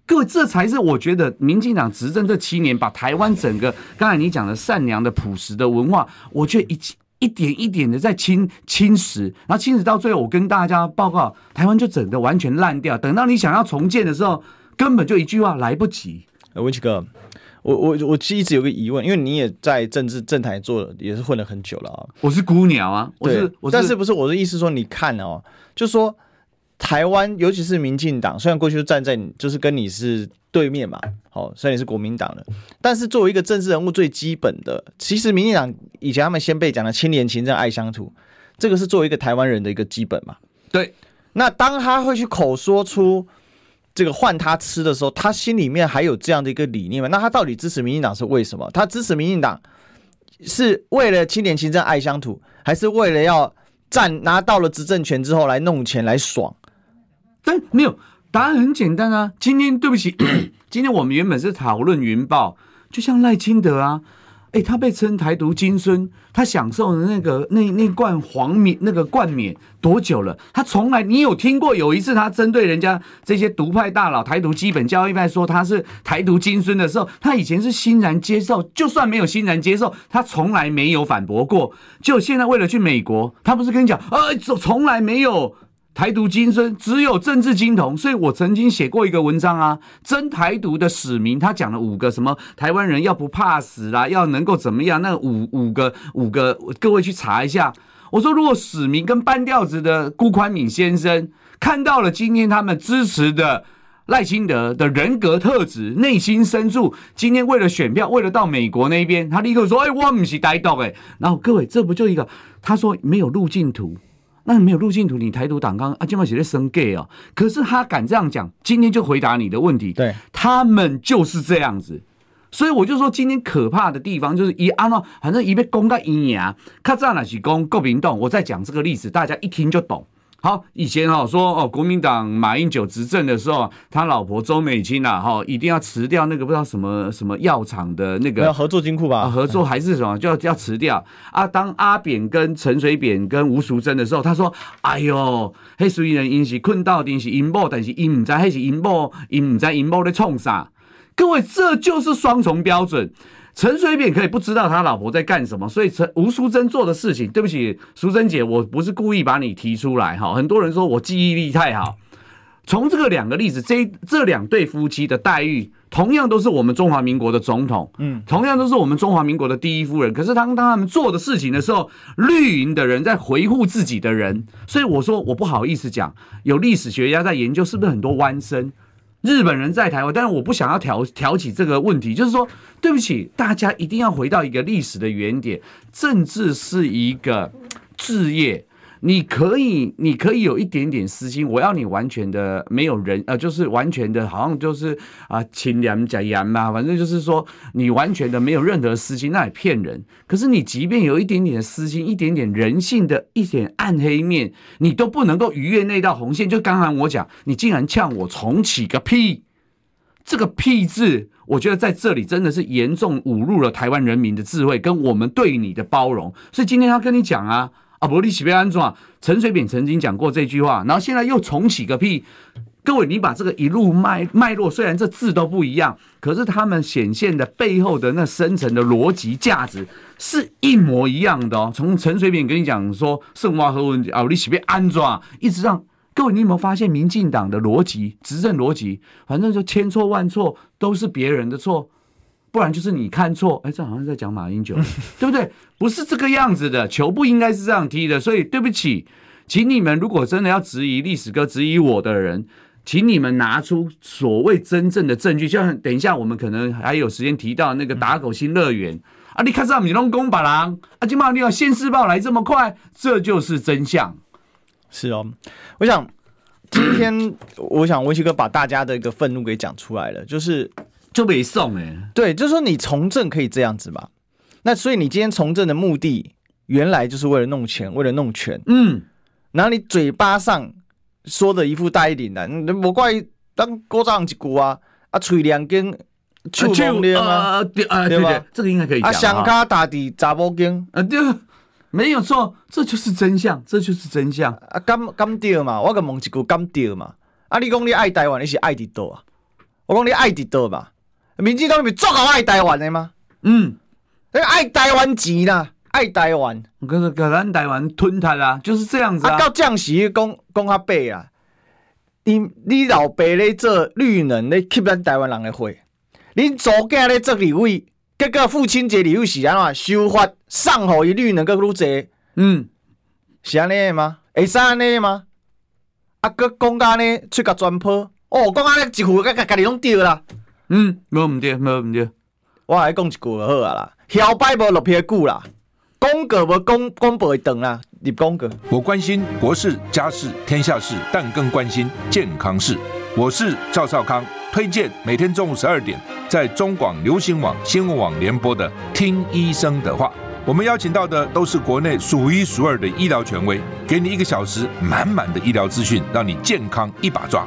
各位，这才是我觉得民进党执政这七年，把台湾整个刚才你讲的善良的朴实的文化，我却一一点一点的在侵侵蚀，然后侵蚀到最后，我跟大家报告，台湾就整个完全烂掉。等到你想要重建的时候，根本就一句话来不及。文琦哥，我我我其实一直有个疑问，因为你也在政治政坛做了，也是混了很久了啊。我是孤鸟啊，我是，我是，但是不是我的意思说，你看哦，就说。台湾，尤其是民进党，虽然过去就站在你，就是跟你是对面嘛，好，虽然你是国民党的，但是作为一个政治人物，最基本的，其实民进党以前他们先辈讲的清廉勤政爱乡土，这个是作为一个台湾人的一个基本嘛。对，那当他会去口说出这个换他吃的时候，他心里面还有这样的一个理念吗？那他到底支持民进党是为什么？他支持民进党是为了清廉勤政爱乡土，还是为了要占拿到了执政权之后来弄钱来爽？但没有答案，很简单啊。今天对不起，今天我们原本是讨论云豹，就像赖清德啊，诶，他被称台独金孙，他享受的那个那那罐黄冕那个冠冕多久了？他从来你有听过有一次他针对人家这些独派大佬、台独基本教义派说他是台独金孙的时候，他以前是欣然接受，就算没有欣然接受，他从来没有反驳过。就现在为了去美国，他不是跟你讲，呃，从来没有。台独金孙只有政治金童，所以我曾经写过一个文章啊，真台独的使命，他讲了五个什么台湾人要不怕死啦，要能够怎么样？那五五个五个，各位去查一下。我说，如果使命跟半吊子的辜宽敏先生看到了今天他们支持的赖清德的人格特质，内心深处，今天为了选票，为了到美国那边，他立刻说：“哎，我不是台独哎。”然后各位，这不就一个？他说没有路径图。那没有路径图，你台独党纲啊，今晚写的生 gay 哦。可是他敢这样讲，今天就回答你的问题。对，他们就是这样子，所以我就说，今天可怕的地方就是一安诺，反正一被攻到一牙，看这样来去攻够民党。我在讲这个例子，大家一听就懂。好，以前哈说哦，国民党马英九执政的时候，他老婆周美青啊，哈，一定要辞掉那个不知道什么什么药厂的那个合作金库吧，啊，合作还是什么，就要要辞掉啊。当阿扁跟陈水扁跟吴淑珍的时候，他说：“哎呦，黑水人因是困到底是阴谋，但是因唔知黑是阴谋，因唔知阴谋在冲啥。”各位，这就是双重标准。陈水扁可以不知道他老婆在干什么，所以陈吴淑珍做的事情，对不起，淑珍姐，我不是故意把你提出来哈。很多人说我记忆力太好，从这个两个例子，这这两对夫妻的待遇同样都是我们中华民国的总统，嗯，同样都是我们中华民国的第一夫人。可是当当他们做的事情的时候，绿营的人在维护自己的人，所以我说我不好意思讲，有历史学家在研究是不是很多弯身。日本人在台湾，但是我不想要挑挑起这个问题，就是说，对不起，大家一定要回到一个历史的原点，政治是一个置业。你可以，你可以有一点点私心。我要你完全的没有人，呃，就是完全的，好像就是啊，清廉假盐嘛，反正就是说你完全的没有任何私心，那也骗人。可是你即便有一点点私心，一点点人性的一点暗黑面，你都不能够逾越那道红线。就刚才我讲，你竟然呛我重启个屁！这个屁字，我觉得在这里真的是严重侮辱了台湾人民的智慧跟我们对你的包容。所以今天要跟你讲啊。啊，不利喜被安装。陈水扁曾经讲过这句话，然后现在又重启个屁。各位，你把这个一路脉脉络，虽然这字都不一样，可是他们显现的背后的那深层的逻辑价值是一模一样的哦。从陈水扁跟你讲说圣华和文啊，利喜被安装，一直让各位，你有没有发现民进党的逻辑、执政逻辑，反正就千错万错都是别人的错。不然就是你看错，哎，这好像在讲马英九，对不对？不是这个样子的，球不应该是这样踢的。所以对不起，请你们如果真的要质疑历史哥、质疑我的人，请你们拿出所谓真正的证据。就像等一下我们可能还有时间提到那个打狗新乐园、嗯、啊，你看上米龙公把郎啊，今嘛你要现世报来这么快，这就是真相。是哦，我想今天我想文齐哥把大家的一个愤怒给讲出来了，就是。就没送哎，对，就是说你从政可以这样子嘛？那所以你今天从政的目的，原来就是为了弄钱，为了弄权，嗯，然后你嘴巴上说的一副大义凛然，我怪当国长一句啊，啊，嘴两根，臭毛脸啊，对啊，对吧？这个应该可以讲啊。香卡打的查某囝啊，对，没有错，这就是真相，这就是真相啊，敢敢对嘛？我个问一句，敢对嘛？啊，你讲你爱台湾，你是爱伫倒啊？我讲你爱伫倒嘛？民进党里面足够爱台湾的吗？嗯，那个爱台湾钱啦，爱台湾，可是可咱台湾吞它啦，就是这样子啊。到降息讲讲较白啊，你你老爸咧做绿能咧吸咱台湾人的血，恁祖囝咧做立委，结果父亲节礼物是安怎修法送互伊绿能阁愈济？嗯，是安尼吗？会使安尼吗？啊，搁讲安尼出甲全破哦，讲安尼一副甲甲家己拢对啦。嗯，没问题，没问题。我来讲一句就好啊啦，摇摆无落屁股啦，讲过无讲讲不会断啦，你讲过。我关心国事、家事、天下事，但更关心健康事。我是赵少康，推荐每天中午十二点在中广流行网、新闻网联播的《听医生的话》。我们邀请到的都是国内数一数二的医疗权威，给你一个小时满满的医疗资讯，让你健康一把抓。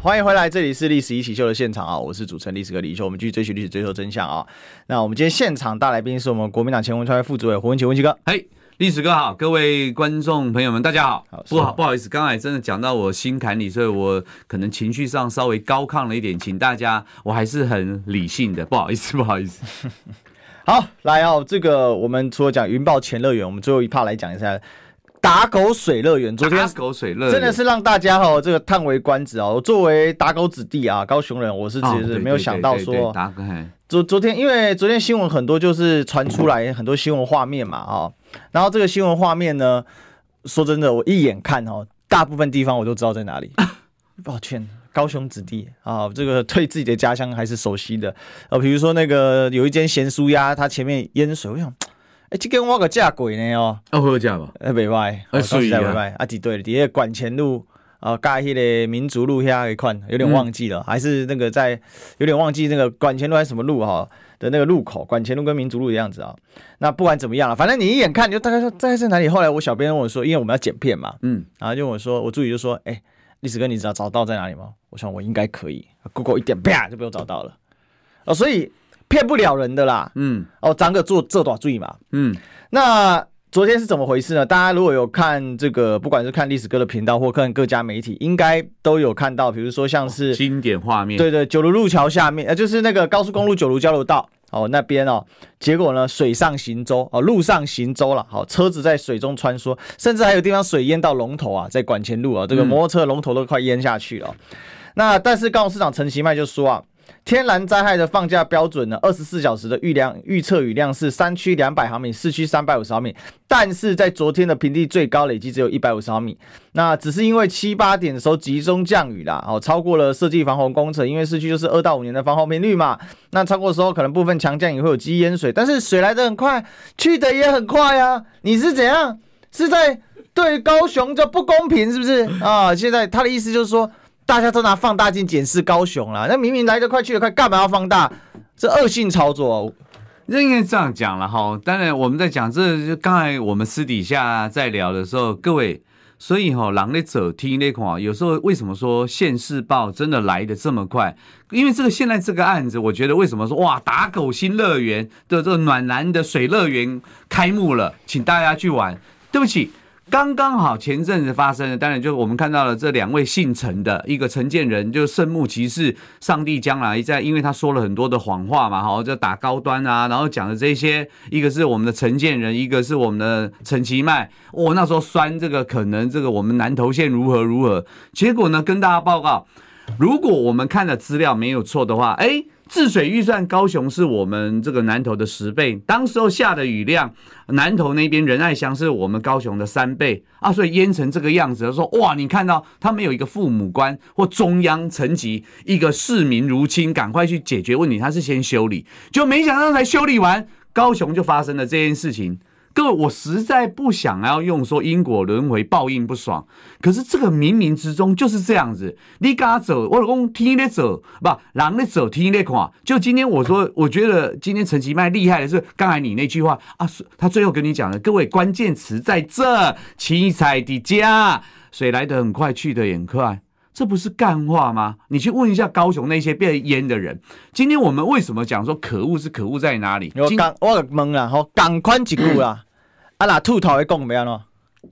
欢迎回来，这里是历史一起秀的现场啊！我是主持人历史哥李秀，我们继续追寻历史，追求真相啊！那我们今天现场大来宾是我们国民党前文传会副主委胡文琦，文琦哥。嘿，历史哥好，各位观众朋友们，大家好。好不好，不好意思，刚才真的讲到我心坎里，所以我可能情绪上稍微高亢了一点，请大家，我还是很理性的，不好意思，不好意思。好，来哦，这个我们除了讲云豹前乐园，我们最后一趴来讲一下。打狗水乐园，昨天打狗水乐园真的是让大家哈这个叹为观止哦。作为打狗子弟啊，高雄人，我是其实没有想到说，昨昨天因为昨天新闻很多就是传出来很多新闻画面嘛啊，然后这个新闻画面呢，说真的，我一眼看哦，大部分地方我都知道在哪里。抱歉，高雄子弟啊，这个对自己的家乡还是熟悉的。呃，比如说那个有一间咸酥鸭，它前面淹水，我想。哎，这间我个价贵呢哦，哦好价嘛，哎，袂歹，哎，所以袂歹，啊，几对，底下管前路啊，加迄个民族路遐一款，有点忘记了，嗯、还是那个在有点忘记那个管前路还是什么路哈的那个路口，管前路跟民族路的样子啊。那不管怎么样了，反正你一眼看就大概说大概在哪里。后来我小编问我说，因为我们要剪片嘛，嗯，然后就我说，我助理就说，哎，历史哥，你知道找到在哪里吗？我想我应该可以，Google 一点啪就被我找到了，哦，所以。骗不了人的啦。嗯，哦，咱个做这大罪嘛。嗯，那昨天是怎么回事呢？大家如果有看这个，不管是看历史哥的频道或看各家媒体，应该都有看到，比如说像是经典画面，对对，九如路桥下面，呃，就是那个高速公路九如交流道。哦，那边哦，结果呢，水上行舟哦，路上行舟了，好，车子在水中穿梭，甚至还有地方水淹到龙头啊，在管前路啊，这个摩托车龙头都快淹下去了。嗯、那但是高雄市长陈其迈就说啊。天然灾害的放假标准呢？二十四小时的预量预测雨量是山区两百毫米，市区三百五十毫米。但是在昨天的平地最高累计只有一百五十毫米。那只是因为七八点的时候集中降雨啦，哦，超过了设计防洪工程，因为市区就是二到五年的防洪频率嘛。那超过的时候可能部分强降雨会有积淹水，但是水来得很快，去得也很快啊。你是怎样？是在对高雄就不公平是不是啊？现在他的意思就是说。大家都拿放大镜检视高雄了，那明明来得快去得快，干嘛要放大？这恶性操作，哦应该这样讲了哈。当然，我们在讲这就刚才我们私底下在聊的时候，各位，所以哈，狼的走听那块，有时候为什么说现世报真的来得这么快？因为这个现在这个案子，我觉得为什么说哇，打狗新乐园的这个暖男的水乐园开幕了，请大家去玩。对不起。刚刚好前阵子发生的，当然就是我们看到了这两位姓陈的，一个陈建仁，就是圣幕骑士，上帝将来在，因为他说了很多的谎话嘛，好，就打高端啊，然后讲的这些，一个是我们的陈建仁，一个是我们的陈其迈，我、哦、那时候酸这个可能这个我们南投县如何如何，结果呢跟大家报告，如果我们看的资料没有错的话，哎。治水预算，高雄是我们这个南投的十倍。当时候下的雨量，南投那边仁爱乡是我们高雄的三倍啊，所以淹成这个样子。他说哇，你看到他没有一个父母官或中央层级，一个市民如亲，赶快去解决问题。他是先修理，就没想到才修理完，高雄就发生了这件事情。各位，我实在不想要用说因果轮回、报应不爽，可是这个冥冥之中就是这样子。你嘎走，我老公听咧走，不，狼咧走，听咧看。就今天我说，我觉得今天陈其迈厉害的是刚才你那句话啊，他最后跟你讲的，各位关键词在这，七彩的家，水来得很快，去得也很快，这不是干话吗？你去问一下高雄那些被淹的人，今天我们为什么讲说可恶是可恶在哪里？我刚我懵了，吼，赶快几句啦。啊那兔头会讲咩咯？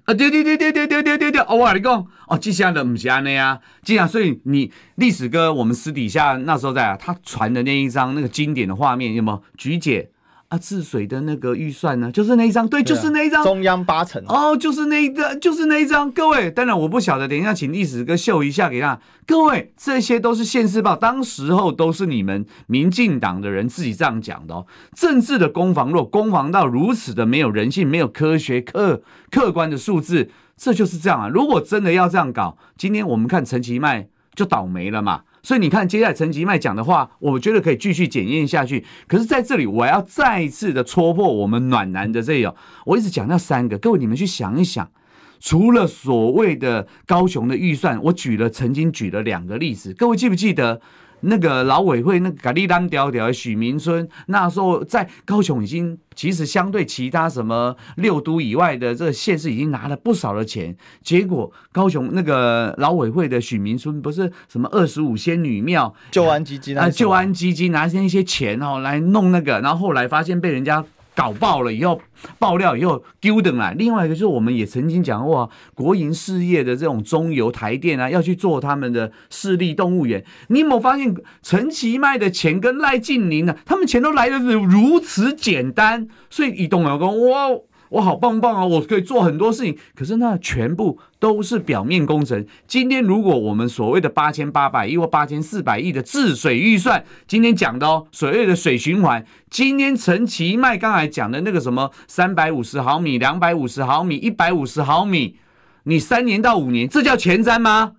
啊对对对对对对对对对！我跟你讲，哦，接下来不是安尼啊，这样，所以你历史哥，我们私底下那时候在啊，他传的那一张那个经典的画面有没有？菊姐。啊，治水的那个预算呢？就是那一张，对，对啊、就是那一张，中央八成哦，就是那一个，就是那一张。各位，当然我不晓得，等一下请历史哥秀一下给他。各位，这些都是现世报，当时候都是你们民进党的人自己这样讲的哦。政治的攻防，若攻防到如此的没有人性、没有科学、客客观的数字，这就是这样啊。如果真的要这样搞，今天我们看陈其迈就倒霉了嘛。所以你看，接下来陈吉迈讲的话，我觉得可以继续检验下去。可是在这里，我要再一次的戳破我们暖男的这种。我一直讲到三个，各位你们去想一想，除了所谓的高雄的预算，我举了曾经举了两个例子，各位记不记得？那个老委会那个咖喱单调调的许明春，那时候在高雄已经其实相对其他什么六都以外的这个县市已经拿了不少的钱，结果高雄那个老委会的许明春不是什么二十五仙女庙救安基金啊，救安基金拿那些钱哦来弄那个，然后后来发现被人家。搞爆了以后，爆料以后丢的来。另外一个就是，我们也曾经讲过，国营事业的这种中油、台电啊，要去做他们的势力动物园。你有没有发现，陈其迈的钱跟赖静宁呢？他们钱都来的是如此简单，所以一动脑说哇。我好棒棒啊！我可以做很多事情，可是那全部都是表面工程。今天如果我们所谓的八千八百亿或八千四百亿的治水预算，今天讲的哦，所谓的水循环，今天陈其迈刚才讲的那个什么三百五十毫米、两百五十毫米、一百五十毫米，你三年到五年，这叫前瞻吗？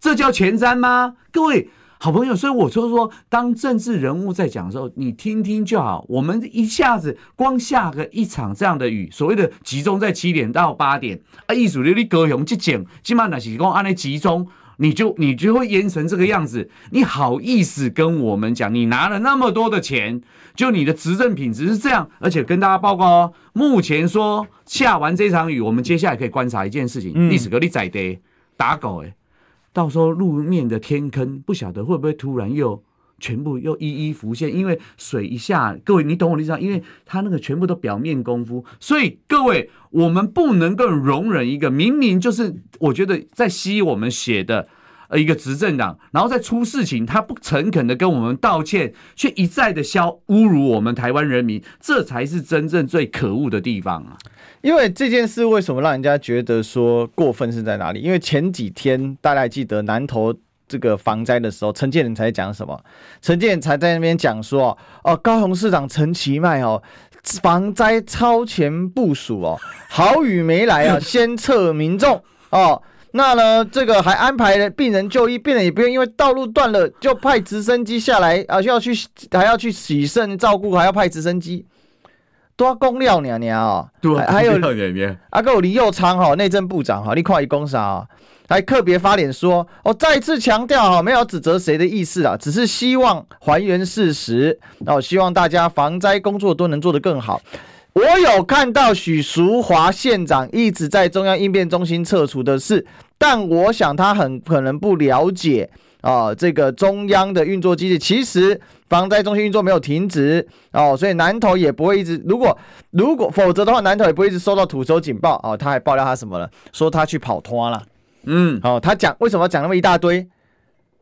这叫前瞻吗？各位。好朋友，所以我就说，当政治人物在讲的时候，你听听就好。我们一下子光下个一场这样的雨，所谓的集中在七点到八点啊，艺术流你高雄去讲，起码那是讲按那集中，你就你就会淹成这个样子。你好意思跟我们讲，你拿了那么多的钱，就你的执政品质是这样？而且跟大家报告哦，目前说下完这场雨，我们接下来可以观察一件事情，历史格力在地打狗诶。到时候路面的天坑不晓得会不会突然又全部又一一浮现。因为水一下，各位你懂我的意思吗？因为它那个全部都表面功夫，所以各位我们不能够容忍一个明明就是我觉得在吸我们血的。呃，一个执政党，然后再出事情，他不诚恳的跟我们道歉，却一再的消侮辱我们台湾人民，这才是真正最可恶的地方啊！因为这件事为什么让人家觉得说过分是在哪里？因为前几天大家还记得南投这个防灾的时候，陈建仁才讲什么？陈建仁才在那边讲说，哦，高雄市长陈其迈哦，防灾超前部署哦，好雨没来啊，先撤民众哦。那呢，这个还安排了病人就医，病人也不用因为道路断了就派直升机下来啊，需要去还要去洗肾照顾，还要派直升机，多公料娘娘啊！对，还有阿哥李佑昌哈，内政部长哈，你快一公啥啊？还特别发脸说，我再次强调哈，没有指责谁的意思啊，只是希望还原事实，然后希望大家防灾工作都能做得更好。我有看到许淑华县长一直在中央应变中心撤除的事，但我想他很可能不了解啊，这个中央的运作机制。其实防灾中心运作没有停止哦，所以南投也不会一直。如果如果否则的话，南投也不会一直收到土石警报哦。他还爆料他什么了？说他去跑拖了。嗯，哦，他讲为什么要讲那么一大堆？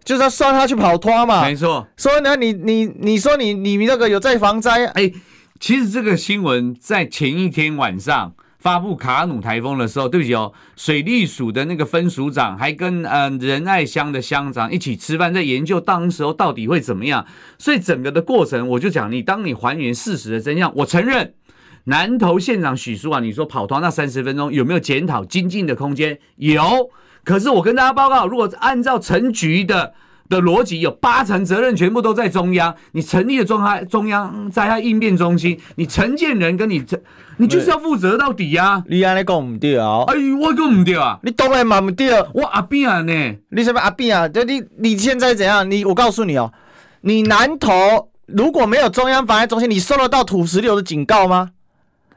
就是要算他去跑拖嘛。没错。说呢，你你你说你你那个有在防灾？哎。其实这个新闻在前一天晚上发布卡努台风的时候，对不起哦，水利署的那个分署长还跟呃仁爱乡的乡长一起吃饭，在研究当时候到底会怎么样。所以整个的过程，我就讲你，当你还原事实的真相，我承认南投县长许淑华，你说跑团那三十分钟有没有检讨精进的空间？有。可是我跟大家报告，如果按照陈局的。的逻辑有八成责任全部都在中央，你成立了中央中央灾害应变中心，你承建人跟你这，你就是要负责到底呀、啊。你安尼讲唔对啊？哎，我讲唔对啊？你当然嘛唔对，我阿扁啊呢？你什么阿扁啊？就你你现在怎样？你我告诉你哦，你南投如果没有中央防灾中心，你收得到土石流的警告吗？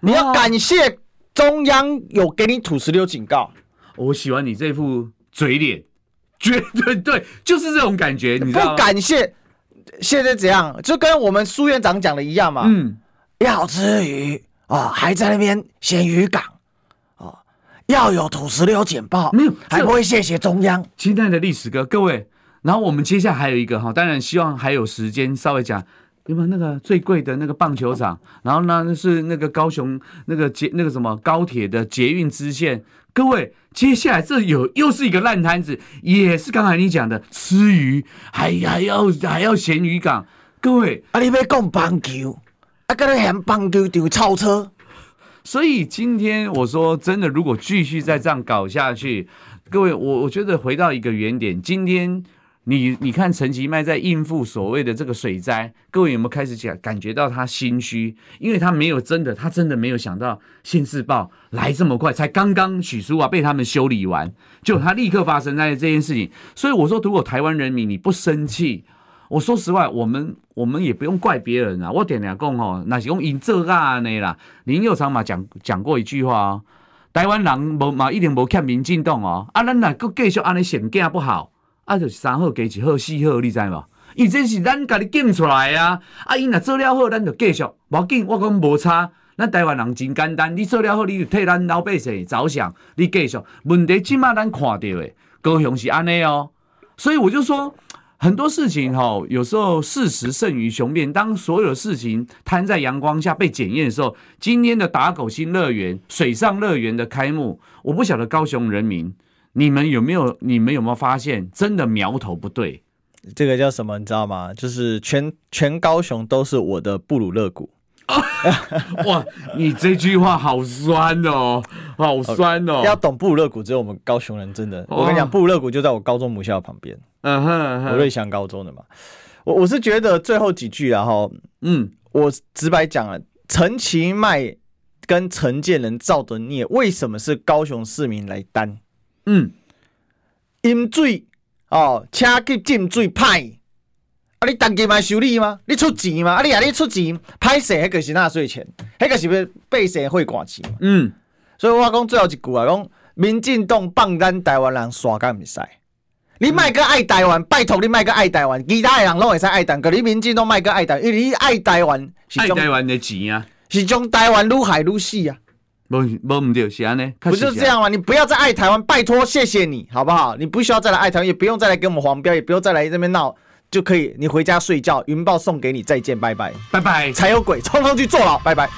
你要感谢中央有给你土石流警告。我喜欢你这副嘴脸。绝对对，就是这种感觉，你知道吗？不感谢，现在怎样？就跟我们苏院长讲的一样嘛。嗯，要吃鱼啊、哦，还在那边咸鱼港哦，要有土石流简报，没有，还不会谢谢中央。亲爱的历史哥，各位，然后我们接下来还有一个哈，当然希望还有时间稍微讲，有没有那个最贵的那个棒球场？然后呢，是那个高雄那个捷那个什么高铁的捷运支线。各位，接下来这有又是一个烂摊子，也是刚才你讲的吃鱼，还还要还要咸鱼港。各位，啊，你要讲棒球，啊，跟那喊棒球就超车。所以今天我说真的，如果继续再这样搞下去，各位，我我觉得回到一个原点，今天。你你看陈其迈在应付所谓的这个水灾，各位有没有开始讲感觉到他心虚？因为他没有真的，他真的没有想到县市报来这么快，才刚刚许淑华被他们修理完，就他立刻发生在这件事情。所以我说，如果台湾人民你不生气，我说实话，我们我们也不用怪别人啊。我点点讲哦，那是用引这啊那啦。林右昌嘛讲讲过一句话哦，台湾人无嘛一定无欠民进党哦，啊，咱哪个继续安尼选价不好？啊，就是三好加一好四好，你知无？伊这是咱家己建出来啊！啊，伊若做了好，咱就继续。无紧，我讲无差。咱台湾人真简单，你做了好，你就替咱老百姓着想，你继续。问题即码咱看到的高雄是安尼哦。所以我就说，很多事情吼，有时候事实胜于雄辩。当所有事情摊在阳光下被检验的时候，今天的打狗新乐园、水上乐园的开幕，我不晓得高雄人民。你们有没有？你们有没有发现，真的苗头不对？这个叫什么？你知道吗？就是全全高雄都是我的布鲁勒谷。哇，你这句话好酸哦，好酸哦！要懂布鲁勒谷，只有我们高雄人真的。我跟你讲，布鲁勒谷就在我高中母校旁边。嗯哼，我瑞祥高中的嘛。我我是觉得最后几句，然后嗯，我直白讲了，陈其迈跟陈建仁造的孽，为什么是高雄市民来担？嗯，饮水哦，车去进水歹，啊，你当家嘛修理吗？你出钱吗？啊，你啊，你出钱，歹势，迄个是纳税钱，迄个是要百姓汇寡钱。嗯，所以我讲最后一句啊，讲民进党放咱台湾人耍干毋使，你卖个爱台湾，拜托你卖个爱台湾，其他的人拢会使爱台湾，可你民进党卖个爱台湾，因为你爱台湾，爱台湾的钱啊，是将台湾愈害愈死啊。不不唔对，是安尼，不就是这样吗？你不要再爱台湾，拜托，谢谢你，好不好？你不需要再来爱台湾，也不用再来给我们黄标，也不用再来这边闹，就可以，你回家睡觉，云豹送给你，再见，拜拜，拜拜，才有鬼，冲上去坐牢，拜拜。